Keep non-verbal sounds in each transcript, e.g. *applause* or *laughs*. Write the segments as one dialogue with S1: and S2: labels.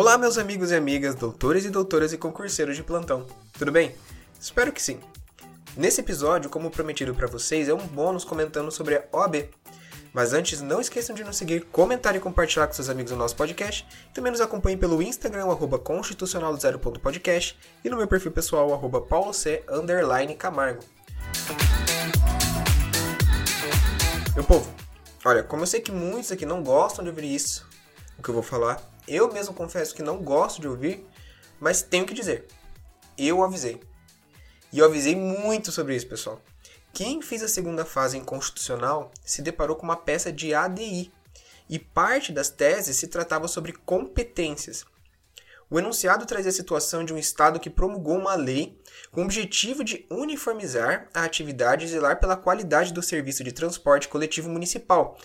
S1: Olá, meus amigos e amigas, doutores e doutoras e concurseiros de plantão. Tudo bem? Espero que sim. Nesse episódio, como prometido para vocês, é um bônus comentando sobre a OAB. Mas antes, não esqueçam de nos seguir, comentar e compartilhar com seus amigos o nosso podcast. Também nos acompanhem pelo Instagram, arroba constitucional0.podcast e no meu perfil pessoal, arroba pauloc, camargo. Meu povo, olha, como eu sei que muitos aqui não gostam de ouvir isso, o que eu vou falar, eu mesmo confesso que não gosto de ouvir, mas tenho que dizer. Eu avisei. E eu avisei muito sobre isso, pessoal. Quem fez a segunda fase em constitucional se deparou com uma peça de ADI, e parte das teses se tratava sobre competências. O enunciado traz a situação de um Estado que promulgou uma lei com o objetivo de uniformizar a atividade e zelar pela qualidade do serviço de transporte coletivo municipal,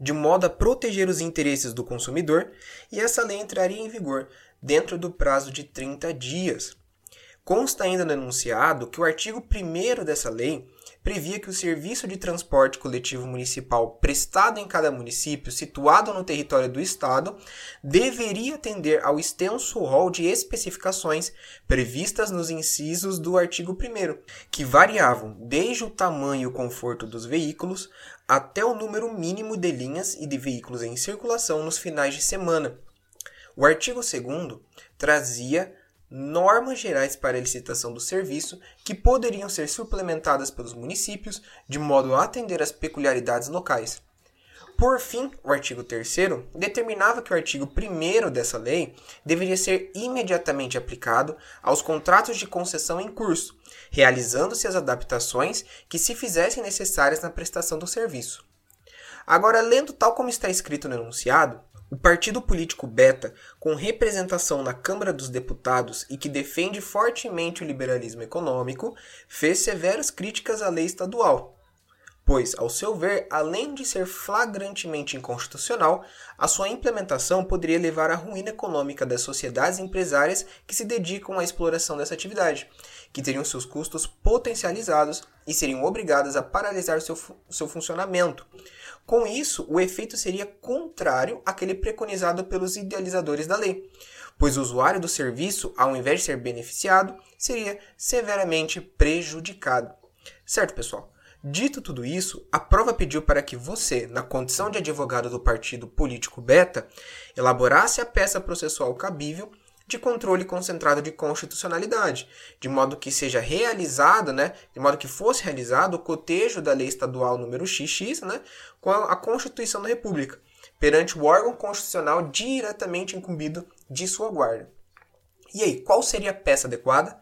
S1: de modo a proteger os interesses do consumidor, e essa lei entraria em vigor dentro do prazo de 30 dias. Consta ainda no enunciado que o artigo 1 dessa lei previa que o serviço de transporte coletivo municipal prestado em cada município situado no território do Estado deveria atender ao extenso rol de especificações previstas nos incisos do artigo 1, que variavam desde o tamanho e o conforto dos veículos até o número mínimo de linhas e de veículos em circulação nos finais de semana. O artigo 2 trazia normas gerais para a licitação do serviço que poderiam ser suplementadas pelos municípios de modo a atender às peculiaridades locais. Por fim, o artigo 3 determinava que o artigo 1 dessa lei deveria ser imediatamente aplicado aos contratos de concessão em curso, realizando-se as adaptações que se fizessem necessárias na prestação do serviço. Agora, lendo tal como está escrito no enunciado, o partido político Beta, com representação na Câmara dos Deputados e que defende fortemente o liberalismo econômico, fez severas críticas à lei estadual, pois, ao seu ver, além de ser flagrantemente inconstitucional, a sua implementação poderia levar à ruína econômica das sociedades empresárias que se dedicam à exploração dessa atividade, que teriam seus custos potencializados e seriam obrigadas a paralisar seu, seu funcionamento com isso, o efeito seria contrário àquele preconizado pelos idealizadores da lei, pois o usuário do serviço, ao invés de ser beneficiado, seria severamente prejudicado. Certo, pessoal? Dito tudo isso, a prova pediu para que você, na condição de advogado do partido político Beta, elaborasse a peça processual cabível de controle concentrado de constitucionalidade, de modo que seja realizado, né, de modo que fosse realizado o cotejo da lei estadual número XX, né, com a Constituição da República, perante o órgão constitucional diretamente incumbido de sua guarda. E aí, qual seria a peça adequada?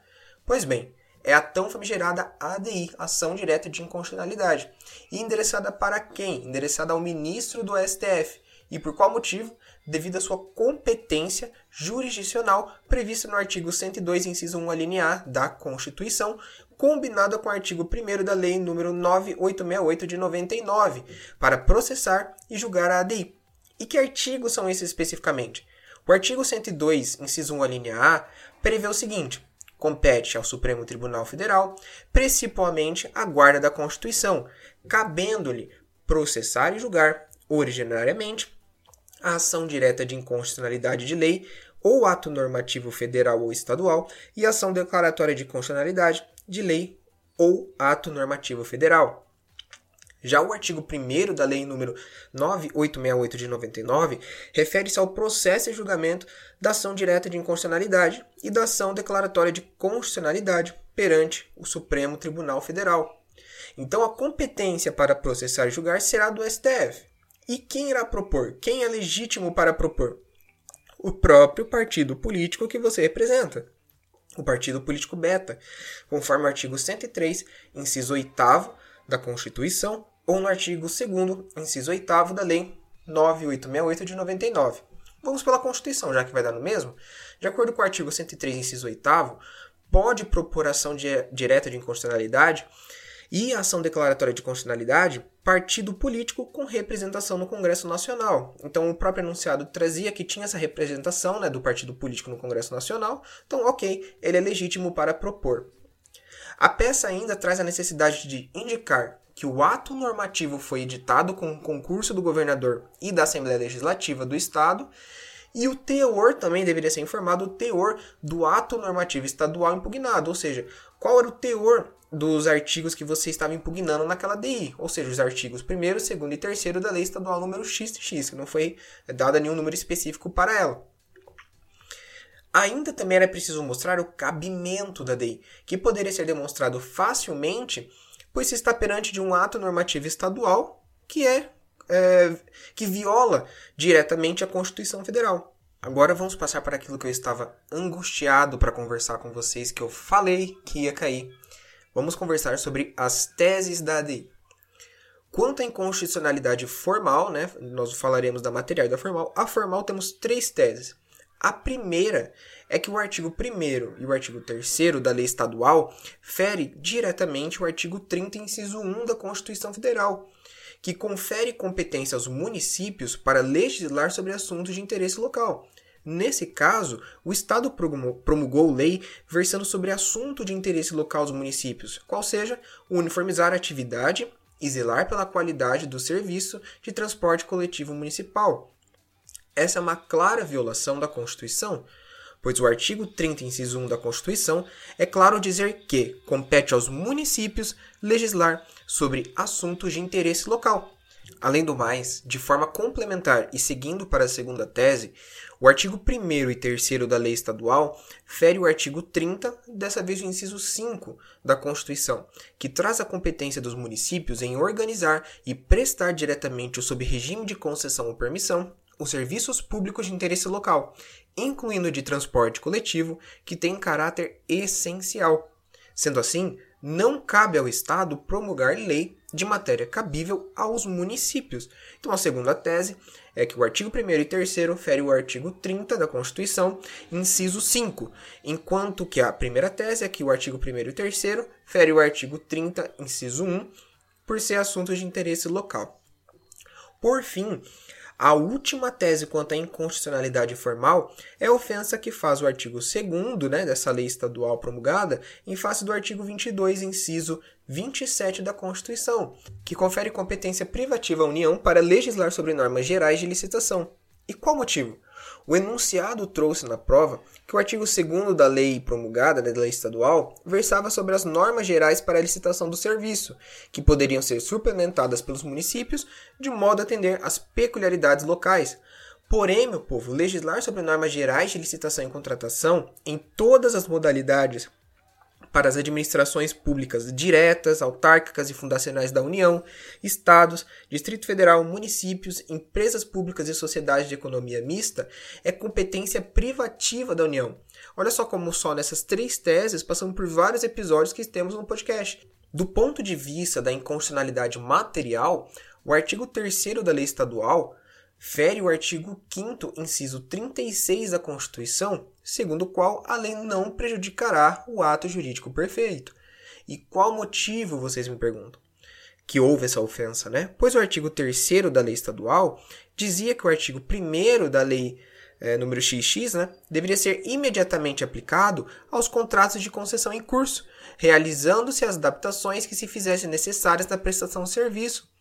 S1: Pois bem, é a tão famigerada ADI, Ação Direta de Inconstitucionalidade, e endereçada para quem? Endereçada ao ministro do STF. E por qual motivo? devido à sua competência jurisdicional prevista no artigo 102, inciso 1, alínea A da Constituição, combinada com o artigo 1 da Lei nº 9868 de 99, para processar e julgar a ADI. E que artigos são esses especificamente? O artigo 102, inciso 1, alínea A, prevê o seguinte: compete ao Supremo Tribunal Federal, principalmente a guarda da Constituição, cabendo-lhe processar e julgar, originariamente, a ação direta de inconstitucionalidade de lei ou ato normativo federal ou estadual e ação declaratória de constitucionalidade de lei ou ato normativo federal. Já o artigo 1 da Lei nº 9868 de 99 refere-se ao processo e julgamento da ação direta de inconstitucionalidade e da ação declaratória de constitucionalidade perante o Supremo Tribunal Federal. Então, a competência para processar e julgar será do STF. E quem irá propor? Quem é legítimo para propor? O próprio partido político que você representa. O partido político beta, conforme o artigo 103, inciso 8 da Constituição, ou no artigo 2 inciso 8 da Lei 9868 de 99. Vamos pela Constituição, já que vai dar no mesmo. De acordo com o artigo 103, inciso 8 pode propor ação direta de inconstitucionalidade e ação declaratória de constitucionalidade, partido político com representação no Congresso Nacional. Então, o próprio enunciado trazia que tinha essa representação né, do partido político no Congresso Nacional, então, ok, ele é legítimo para propor. A peça ainda traz a necessidade de indicar que o ato normativo foi editado com o concurso do governador e da Assembleia Legislativa do Estado E o teor também deveria ser informado, o teor do ato normativo estadual impugnado, ou seja, qual era o teor dos artigos que você estava impugnando naquela DI, ou seja, os artigos 1, 2 e 3 da Lei Estadual número XX, que não foi dada nenhum número específico para ela. Ainda também era preciso mostrar o cabimento da DI, que poderia ser demonstrado facilmente, pois se está perante de um ato normativo estadual que é, é que viola diretamente a Constituição Federal. Agora vamos passar para aquilo que eu estava angustiado para conversar com vocês, que eu falei que ia cair vamos conversar sobre as teses da ADI. Quanto à inconstitucionalidade formal, né, nós falaremos da material e da formal. A formal temos três teses. A primeira é que o artigo 1 e o artigo 3 da lei estadual fere diretamente o artigo 30, inciso 1 da Constituição Federal, que confere competência aos municípios para legislar sobre assuntos de interesse local. Nesse caso, o Estado promulgou lei versando sobre assunto de interesse local dos municípios, qual seja uniformizar a atividade e zelar pela qualidade do serviço de transporte coletivo municipal. Essa é uma clara violação da Constituição, pois o artigo 30, inciso 1 da Constituição é claro dizer que compete aos municípios legislar sobre assuntos de interesse local. Além do mais, de forma complementar e seguindo para a segunda tese, o artigo 1 e 3 da lei estadual fere o artigo 30, dessa vez o inciso 5 da Constituição, que traz a competência dos municípios em organizar e prestar diretamente ou sob regime de concessão ou permissão os serviços públicos de interesse local, incluindo de transporte coletivo, que tem caráter essencial. Sendo assim, não cabe ao Estado promulgar lei de matéria cabível aos municípios. Então, a segunda tese é que o artigo 1 e 3 fere o artigo 30 da Constituição, inciso 5, enquanto que a primeira tese é que o artigo 1 e 3 fere o artigo 30, inciso 1, por ser assunto de interesse local. Por fim, a última tese quanto à inconstitucionalidade formal é a ofensa que faz o artigo 2 né, dessa lei estadual promulgada em face do artigo 22, inciso 27 da Constituição, que confere competência privativa à União para legislar sobre normas gerais de licitação. E qual motivo? O enunciado trouxe na prova que o artigo 2 da lei promulgada, né, da lei estadual, versava sobre as normas gerais para a licitação do serviço, que poderiam ser suplementadas pelos municípios de modo a atender às peculiaridades locais. Porém, meu povo, legislar sobre normas gerais de licitação e contratação em todas as modalidades para as administrações públicas diretas, autárquicas e fundacionais da União, estados, Distrito Federal, municípios, empresas públicas e sociedades de economia mista é competência privativa da União. Olha só como só nessas três teses passamos por vários episódios que temos no podcast. Do ponto de vista da inconstitucionalidade material, o artigo 3 da lei estadual fere o artigo 5 inciso 36 da Constituição, segundo o qual a lei não prejudicará o ato jurídico perfeito. E qual motivo, vocês me perguntam? Que houve essa ofensa, né? Pois o artigo 3 da lei estadual dizia que o artigo 1 da lei é, número XX né, deveria ser imediatamente aplicado aos contratos de concessão em curso, realizando-se as adaptações que se fizessem necessárias na prestação de serviço,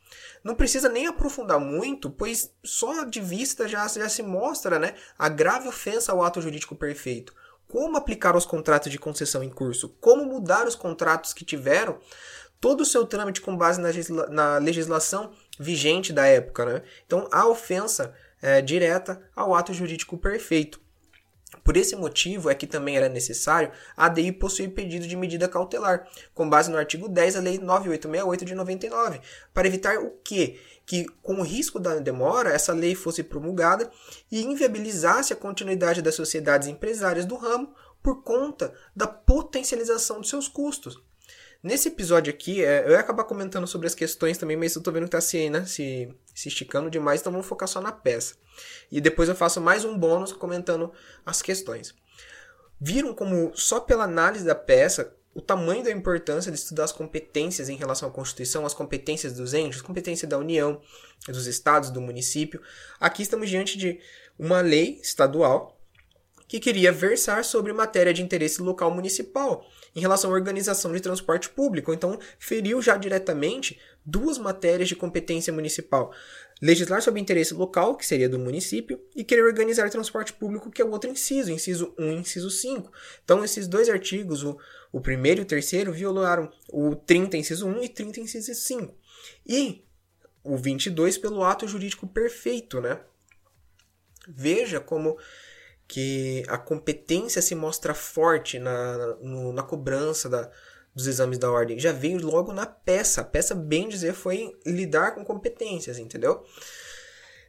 S1: não precisa nem aprofundar muito, pois só de vista já, já se mostra né, a grave ofensa ao ato jurídico perfeito. Como aplicar os contratos de concessão em curso? Como mudar os contratos que tiveram todo o seu trâmite com base na, legisla na legislação vigente da época. Né? Então, a ofensa é, direta ao ato jurídico perfeito. Por esse motivo é que também era necessário a ADI possuir pedido de medida cautelar, com base no artigo 10 da Lei 9868 de 99, para evitar o quê? Que, com o risco da demora, essa lei fosse promulgada e inviabilizasse a continuidade das sociedades empresárias do ramo por conta da potencialização dos seus custos. Nesse episódio aqui, é, eu ia acabar comentando sobre as questões também, mas eu tô vendo que tá se, né, se, se esticando demais, então vamos focar só na peça. E depois eu faço mais um bônus comentando as questões. Viram como, só pela análise da peça, o tamanho da importância de estudar as competências em relação à Constituição, as competências dos entes, competência da União, dos estados, do município. Aqui estamos diante de uma lei estadual que queria versar sobre matéria de interesse local municipal em relação à organização de transporte público. Então, feriu já diretamente duas matérias de competência municipal. Legislar sobre interesse local, que seria do município, e querer organizar transporte público, que é o outro inciso, inciso 1 e inciso 5. Então, esses dois artigos, o, o primeiro e o terceiro, violaram o 30, inciso 1 e 30, inciso 5. E o 22 pelo ato jurídico perfeito, né? Veja como que a competência se mostra forte na, no, na cobrança da, dos exames da ordem. Já veio logo na peça. A peça, bem dizer, foi lidar com competências, entendeu?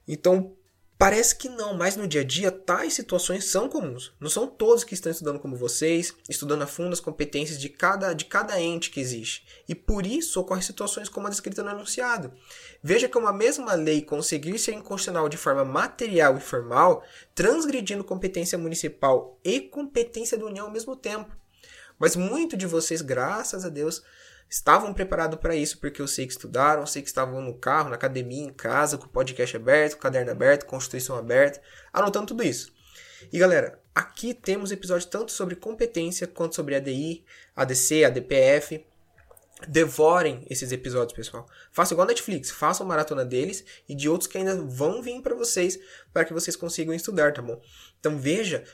S1: Então, Parece que não, mas no dia a dia tais situações são comuns. Não são todos que estão estudando como vocês, estudando a fundo as competências de cada, de cada ente que existe. E por isso ocorrem situações como a descrita no enunciado. Veja que uma mesma lei conseguir ser inconstitucional de forma material e formal, transgredindo competência municipal e competência da União ao mesmo tempo. Mas muito de vocês, graças a Deus, estavam preparados para isso, porque eu sei que estudaram, eu sei que estavam no carro, na academia, em casa, com o podcast aberto, caderno aberto, Constituição aberta, anotando tudo isso. E galera, aqui temos episódios tanto sobre competência quanto sobre ADI, ADC, ADPF. Devorem esses episódios, pessoal. Façam igual a Netflix, façam maratona deles e de outros que ainda vão vir para vocês, para que vocês consigam estudar, tá bom? Então veja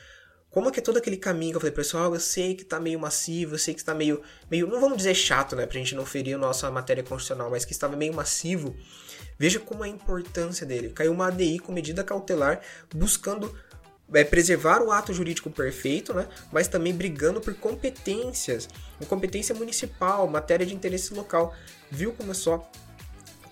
S1: como é que é todo aquele caminho que eu falei, pessoal, eu sei que tá meio massivo, eu sei que está meio, meio, não vamos dizer chato, né, pra gente não ferir a nossa matéria constitucional, mas que estava meio massivo. Veja como é a importância dele. Caiu uma ADI com medida cautelar, buscando é, preservar o ato jurídico perfeito, né, mas também brigando por competências, competência municipal, matéria de interesse local. Viu como é só,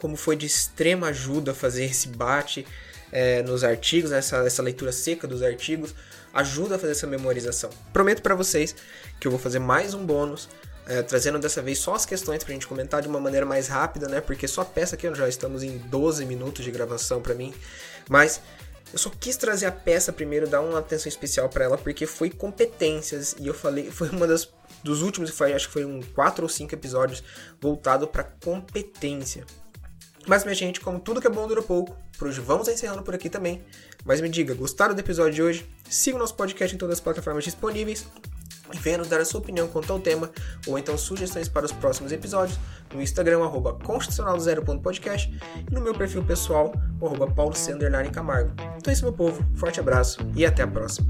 S1: como foi de extrema ajuda fazer esse bate é, nos artigos, essa, essa leitura seca dos artigos, ajuda a fazer essa memorização. Prometo para vocês que eu vou fazer mais um bônus, é, trazendo dessa vez só as questões pra gente comentar de uma maneira mais rápida, né? Porque só peça aqui já estamos em 12 minutos de gravação para mim. Mas eu só quis trazer a peça primeiro, dar uma atenção especial para ela, porque foi competências. E eu falei, *laughs* foi uma das dos últimos, foi, acho que foi um 4 ou 5 episódios voltado para competência. Mas, minha gente, como tudo que é bom dura pouco, por hoje vamos encerrando por aqui também. Mas me diga, gostaram do episódio de hoje? Siga o nosso podcast em todas as plataformas disponíveis e venha nos dar a sua opinião quanto ao tema ou então sugestões para os próximos episódios no Instagram, arroba constitucional0.podcast e no meu perfil pessoal, arroba Camargo. Então é isso, meu povo. Forte abraço e até a próxima.